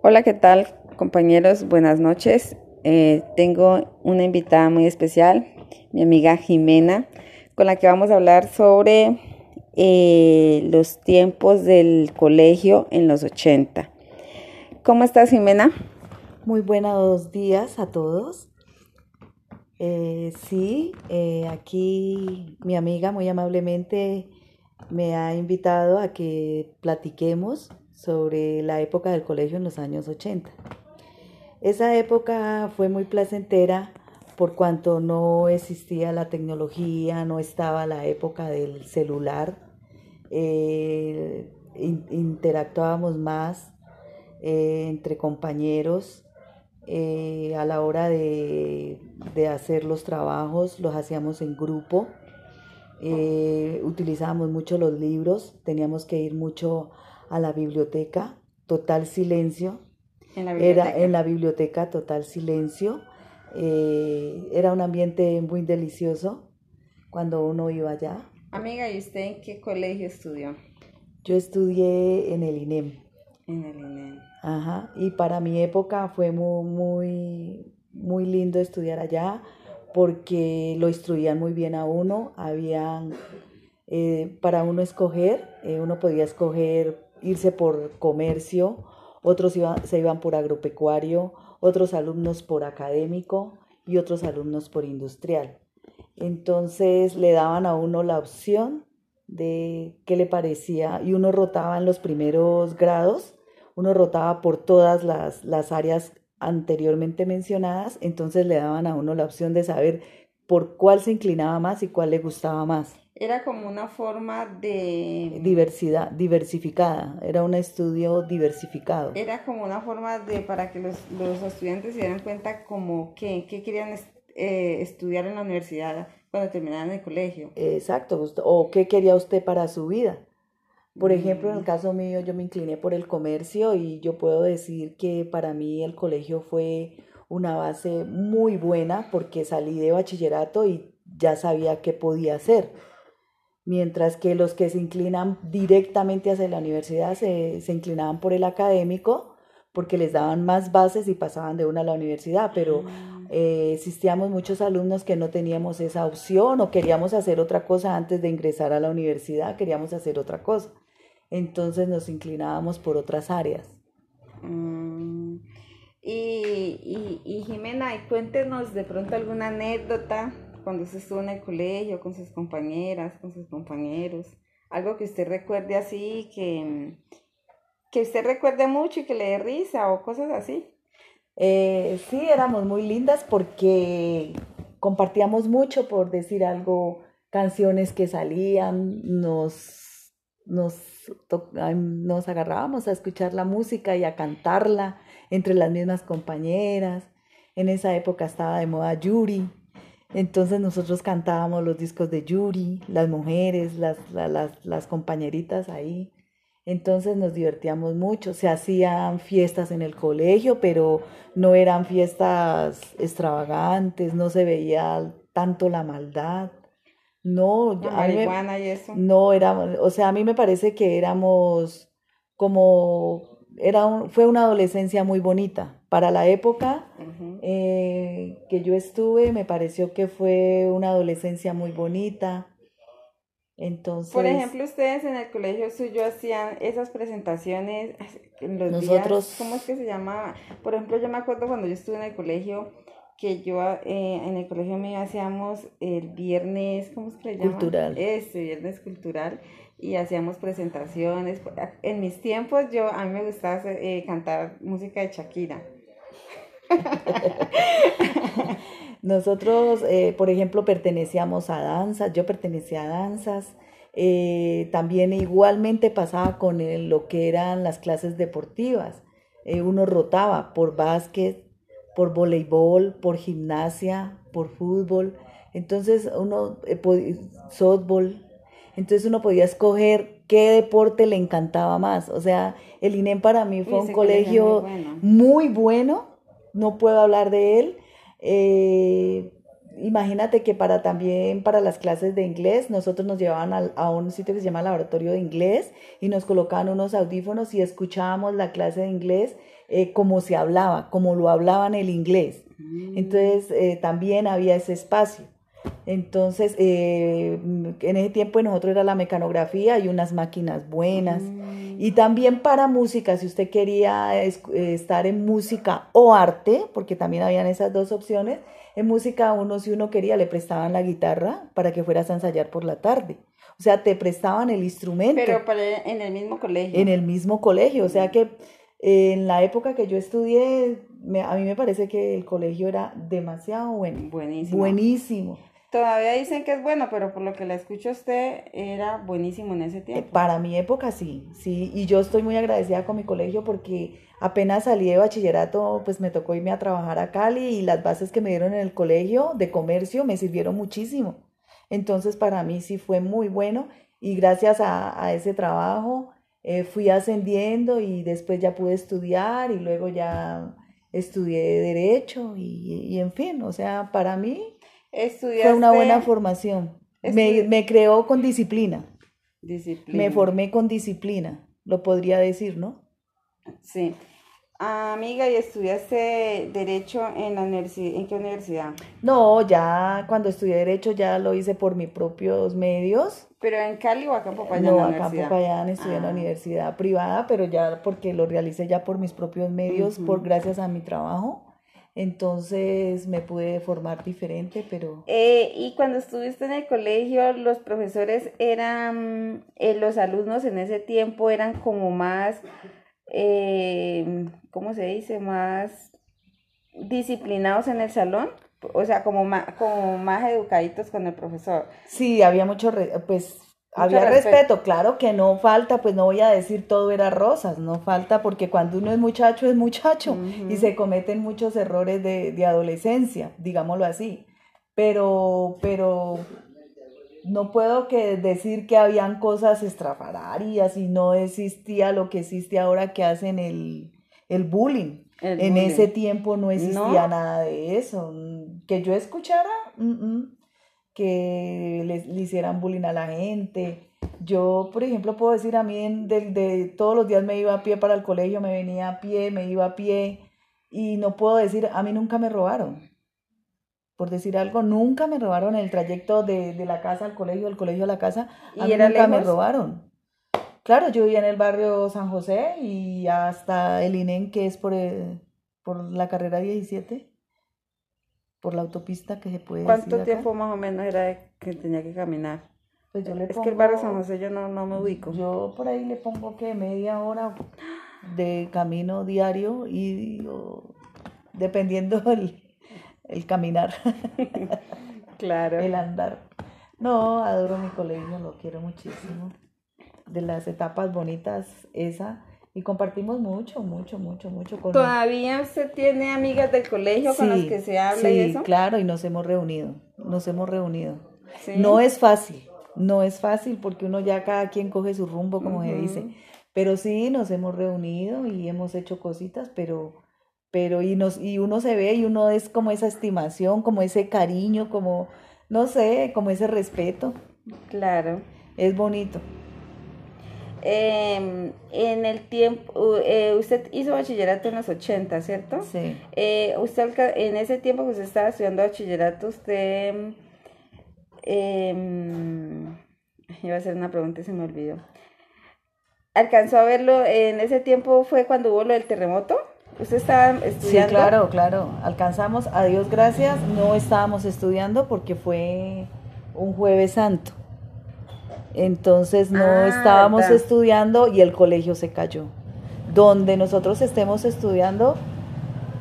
Hola, ¿qué tal compañeros? Buenas noches. Eh, tengo una invitada muy especial, mi amiga Jimena, con la que vamos a hablar sobre eh, los tiempos del colegio en los 80. ¿Cómo estás, Jimena? Muy buenos días a todos. Eh, sí, aquí mi amiga muy amablemente me ha invitado a que platiquemos sobre la época del colegio en los años 80. Esa época fue muy placentera por cuanto no existía la tecnología, no estaba la época del celular, eh, interactuábamos más eh, entre compañeros eh, a la hora de, de, hacer los trabajos, los hacíamos en grupo, utilizábamos mucho los libros, teníamos que ir mucho la biblioteca, total silencio. Era en la biblioteca, total silencio. Eh, era un ambiente muy delicioso cuando uno iba allá. Amiga, ¿y usted en qué colegio estudió? Yo estudié en el INEM. En el INEM. Ajá, y para mi época fue muy, muy, muy lindo estudiar allá porque lo instruían muy bien a uno, habían, eh, para uno escoger, eh, uno podía escoger irse por comercio, otros se iban por agropecuario, otros alumnos por académico y otros alumnos por industrial. Entonces le daban a uno la opción de qué le parecía y uno rotaba en los primeros grados, uno rotaba por todas las, las áreas anteriormente mencionadas, entonces le daban a uno la opción de saber por cuál se inclinaba más y cuál le gustaba más. Era como una forma de... Diversidad, diversificada, era un estudio diversificado. Era como una forma de, para que los, los estudiantes se dieran cuenta como que, querían eh, estudiar en la universidad cuando terminaran el colegio. Exacto, o qué quería usted para su vida. Por ejemplo, en el mm. caso mío, yo me incliné por el comercio y yo puedo decir que para mí el colegio fue una base muy buena porque salí de bachillerato y ya sabía qué podía hacer mientras que los que se inclinan directamente hacia la universidad se, inclinaban por el académico porque les daban más bases y pasaban de una a la universidad, pero ah. eh, existíamos muchos alumnos que no teníamos esa opción o queríamos hacer otra cosa antes de ingresar a la universidad, queríamos hacer otra cosa. Entonces nos inclinábamos por otras áreas. Mm. Y, y, y Jimena, cuéntenos de pronto alguna anécdota cuando usted estuvo en el colegio, con sus compañeras, con sus compañeros, algo que usted recuerde así, que, que usted recuerde mucho y que le dé risa o cosas así. Eh, sí, éramos muy lindas porque compartíamos mucho, por decir algo, canciones que salían, nos, nos, nos agarrábamos a escuchar la música y a cantarla entre las mismas compañeras. En esa época estaba de moda Yuri, entonces nosotros cantábamos los discos de Yuri, las mujeres, las, las, las compañeritas ahí. Entonces nos divertíamos mucho. Se hacían fiestas en el colegio, pero no eran fiestas extravagantes, no se veía tanto la maldad. No, marihuana y eso. No, era, o sea, a mí me parece que éramos como, era fue una adolescencia muy bonita para la época eh, que yo estuve, me pareció que fue una adolescencia muy bonita. Entonces, por ejemplo, ustedes en el colegio suyo hacían esas presentaciones en los nosotros, días, ¿cómo es que se llamaba? Por ejemplo, yo me acuerdo cuando yo estuve en el colegio que yo eh, en el colegio mío hacíamos el viernes, ¿cómo es que se llama? Cultural. Este, viernes cultural y hacíamos presentaciones. En mis tiempos yo a mí me gustaba eh, cantar música de Shakira. Nosotros, eh, por ejemplo, pertenecíamos a danzas, yo pertenecía a danzas. Eh, también igualmente pasaba con lo que eran las clases deportivas. Uno rotaba por básquet, por voleibol, por gimnasia, por fútbol. Entonces uno, softball. Entonces uno podía escoger qué deporte le encantaba más. O sea, el INEM para mí fue un colegio, muy bueno no puedo hablar de él. Eh, imagínate que para también para las clases de inglés, nosotros nos llevaban a, a, un sitio que se llama laboratorio de inglés y nos colocaban unos audífonos y escuchábamos la clase de inglés eh, como se hablaba, como lo hablaban el inglés. Mm. Entonces eh, también había ese espacio. Entonces, eh, en ese tiempo nosotros era la mecanografía y unas máquinas buenas. Mm. Y también para música, si usted quería estar en música o arte, porque también habían esas dos opciones, en música uno si uno quería le prestaban la guitarra para que fueras a ensayar por la tarde. O sea, te prestaban el instrumento. Pero para, en el mismo colegio. En el mismo colegio, o sea que en la época que yo estudié, a mí me parece que el colegio era demasiado bueno. Buenísimo. Buenísimo. Todavía dicen que es bueno, pero por lo que la escucho usted, era buenísimo en ese tiempo. Para mi época sí, sí, y yo estoy muy agradecida con mi colegio porque apenas salí de bachillerato, pues me tocó irme a trabajar a Cali y las bases que me dieron en el colegio de comercio me sirvieron muchísimo. Entonces para mí sí fue muy bueno y gracias a, a ese trabajo eh, fui ascendiendo y después ya pude estudiar y luego ya estudié derecho y, y en fin, o sea, para mí fue una buena formación. Me, me, creó con disciplina. Disciplina. Me formé con disciplina, lo podría decir, ¿no? Sí. Amiga, ¿y estudiaste Derecho en la universidad? ¿En qué universidad? No, ya cuando estudié Derecho ya lo hice por mis propios medios. ¿Pero en Cali o acá en Popayán? No, acá en Popayán estudié en la ah. universidad privada, pero ya porque lo realicé ya por mis propios medios, por gracias a mi trabajo. Entonces me pude formar diferente, pero... Eh, y cuando estuviste en el colegio, los profesores eran, eh, los alumnos en ese tiempo eran como más eh, ¿cómo se dice? Más disciplinados en el salón, o sea, como más, como más educaditos con el profesor. Sí, había mucho, pues, había respeto. claro que no falta, pues no voy a decir todo era rosas, no falta porque cuando uno es muchacho es muchacho y se cometen muchos errores de, de adolescencia, digámoslo así. Pero, pero no puedo que decir que habían cosas estrafalarias y no existía lo que existe ahora que hacen el, bullying. en ese tiempo no existía nada de eso. Que yo escuchara que le, hicieran bullying a la gente. Yo, por ejemplo, puedo decir a mí de, de, todos los días me iba a pie para el colegio, me venía a pie, me iba a pie y no puedo decir, a mí nunca me robaron por decir algo, nunca me robaron el trayecto de, la casa al colegio, del colegio a la casa, a ¿Y mí nunca me robaron. Claro, yo vivía en el barrio San José y hasta el INEN, que es por, por la carrera 17, por la autopista que se puede ¿Cuánto tiempo más o menos era que tenía que caminar? Pues yo le es que el barrio San José yo no, no me ubico. Yo por ahí le pongo que media hora de camino diario y dependiendo del el caminar. claro. El andar. No, adoro mi colegio, lo quiero muchísimo. De las etapas bonitas, esa. Y compartimos mucho, mucho, mucho, mucho con ¿Todavía usted tiene amigas del colegio con las que se habla y eso? claro, y nos hemos reunido, nos hemos reunido. No es fácil, no es fácil porque uno ya cada quien coge su rumbo, como se dice. Pero sí, nos hemos reunido y hemos hecho cositas, pero pero y, nos, y uno se ve y uno es como esa estimación, como ese cariño, como, no sé, como ese respeto. Claro. Es bonito. Em, en el tiempo, eh, usted hizo bachillerato en los 80, ¿cierto? Sí. Eh, usted en ese tiempo que usted estaba estudiando bachillerato, usted eh, iba a hacer una pregunta y se me olvidó. ¿Alcanzó a verlo en ese tiempo fue cuando hubo lo del terremoto? ¿Usted estaba estudiando? Sí, claro, claro. Alcanzamos, a Dios gracias, no estábamos estudiando porque fue un jueves santo. Entonces no ah, estábamos estudiando y el colegio se cayó. Donde nosotros estemos estudiando,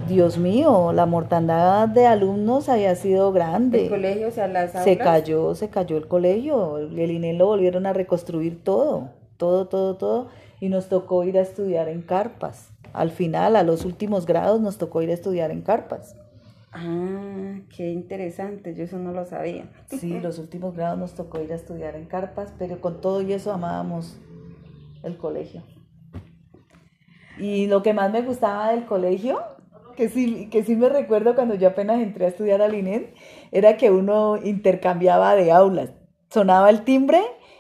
Dios mío, la mortandad de alumnos había sido grande. ¿El colegio, o sea, las aulas? Se cayó, se cayó el colegio. El INE lo volvieron a reconstruir todo, todo, todo, todo. Y nos tocó ir a estudiar en carpas. Al final, a los últimos grados, nos tocó ir a estudiar en carpas. Ah, qué interesante, yo eso no lo sabía. Sí, los últimos grados nos tocó ir a estudiar en carpas, pero con todo y eso amábamos el colegio. Y lo que más me gustaba del colegio que sí, que sí me recuerdo cuando yo apenas entré a estudiar al INEN, era que uno intercambiaba de aulas. Sonaba el timbre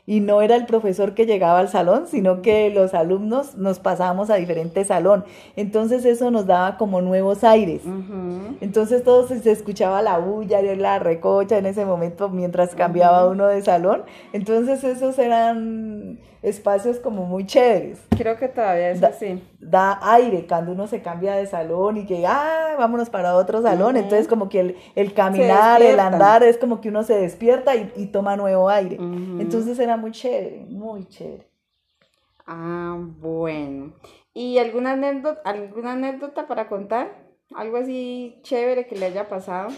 y no era el profesor que llegaba al salón, sino que los alumnos nos pasábamos a diferentes salón. Entonces eso nos daba como nuevos aires. Entonces todo se, escuchaba la bulla y la recocha en ese momento mientras cambiaba uno de salón. Entonces esos eran espacios como muy chéveres. Creo que todavía es así. Da aire cuando uno se cambia de salón y que, ah, vámonos para otro salón. Entonces como que el, caminar, el andar, es como que uno se despierta y, toma nuevo aire. Entonces era muy chévere, muy chévere. Ah, bueno. ¿Y alguna anécdota, alguna anécdota para contar? ¿Algo así chévere que le haya pasado?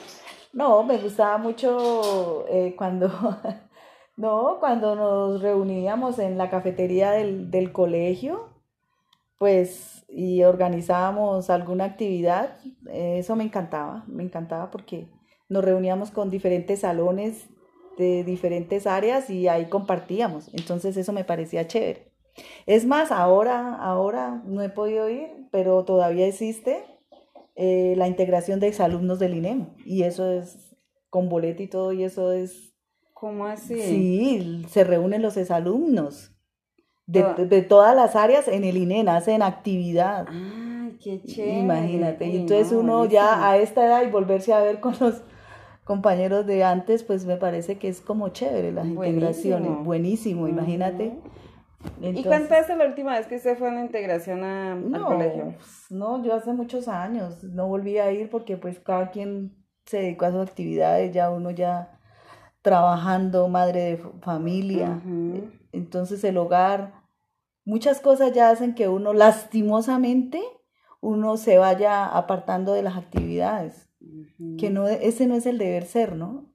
No, me gustaba mucho eh, cuando No, cuando nos reuníamos en la cafetería del, colegio, pues, y organizábamos alguna actividad, eso me encantaba, me encantaba porque nos reuníamos con diferentes salones de diferentes áreas y ahí compartíamos. Entonces eso me parecía chévere. Es más, ahora, ahora no he podido ir, pero todavía existe eh, la integración de exalumnos del INEM y eso es con boleto y todo y eso es ¿Cómo así? Sí, se reúnen los exalumnos de, de, todas las áreas en el INEN, hacen actividad. ¡Ay, qué chévere! Imagínate. y entonces uno ya a esta edad y volverse a ver con los compañeros de antes, pues me parece que es como chévere las integraciones. Buenísimo, imagínate. ¿Y cuánto es la última vez que usted fue a una integración a, al colegio? Pues, no, yo hace muchos años no volví a ir porque pues cada quien se dedicó a sus actividades, ya uno ya trabajando, madre de familia. Entonces el hogar, muchas cosas ya hacen que uno lastimosamente uno se vaya apartando de las actividades. Que no, ese no es el deber ser, ¿no?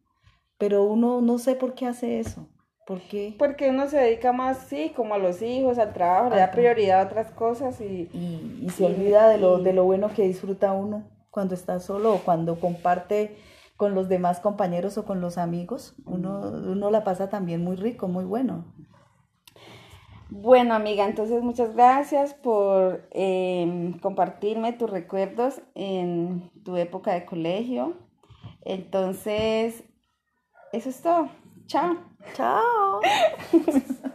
Pero uno no sé por qué hace eso. ¿Por qué? Porque uno se dedica más, sí, como a los hijos, al trabajo, le da prioridad a otras cosas y... Y, se olvida de lo, de lo bueno que disfruta uno cuando está solo o cuando comparte con los demás compañeros o con los amigos, uno, uno la pasa también muy rico, muy bueno. Bueno, amiga, entonces muchas gracias por em, compartirme tus recuerdos en tu época de colegio. Entonces, eso es todo. Chao. Chao.